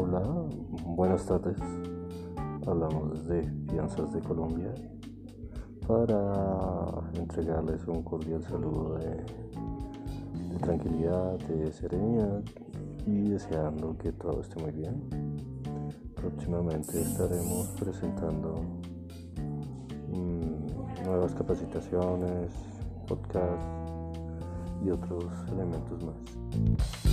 Hola, Buenas tardes, hablamos desde Fianzas de Colombia para entregarles un cordial saludo de, tranquilidad, de serenidad y deseando que todo esté muy bien. Próximamente estaremos presentando mm, nuevas capacitaciones, podcasts y otros elementos más.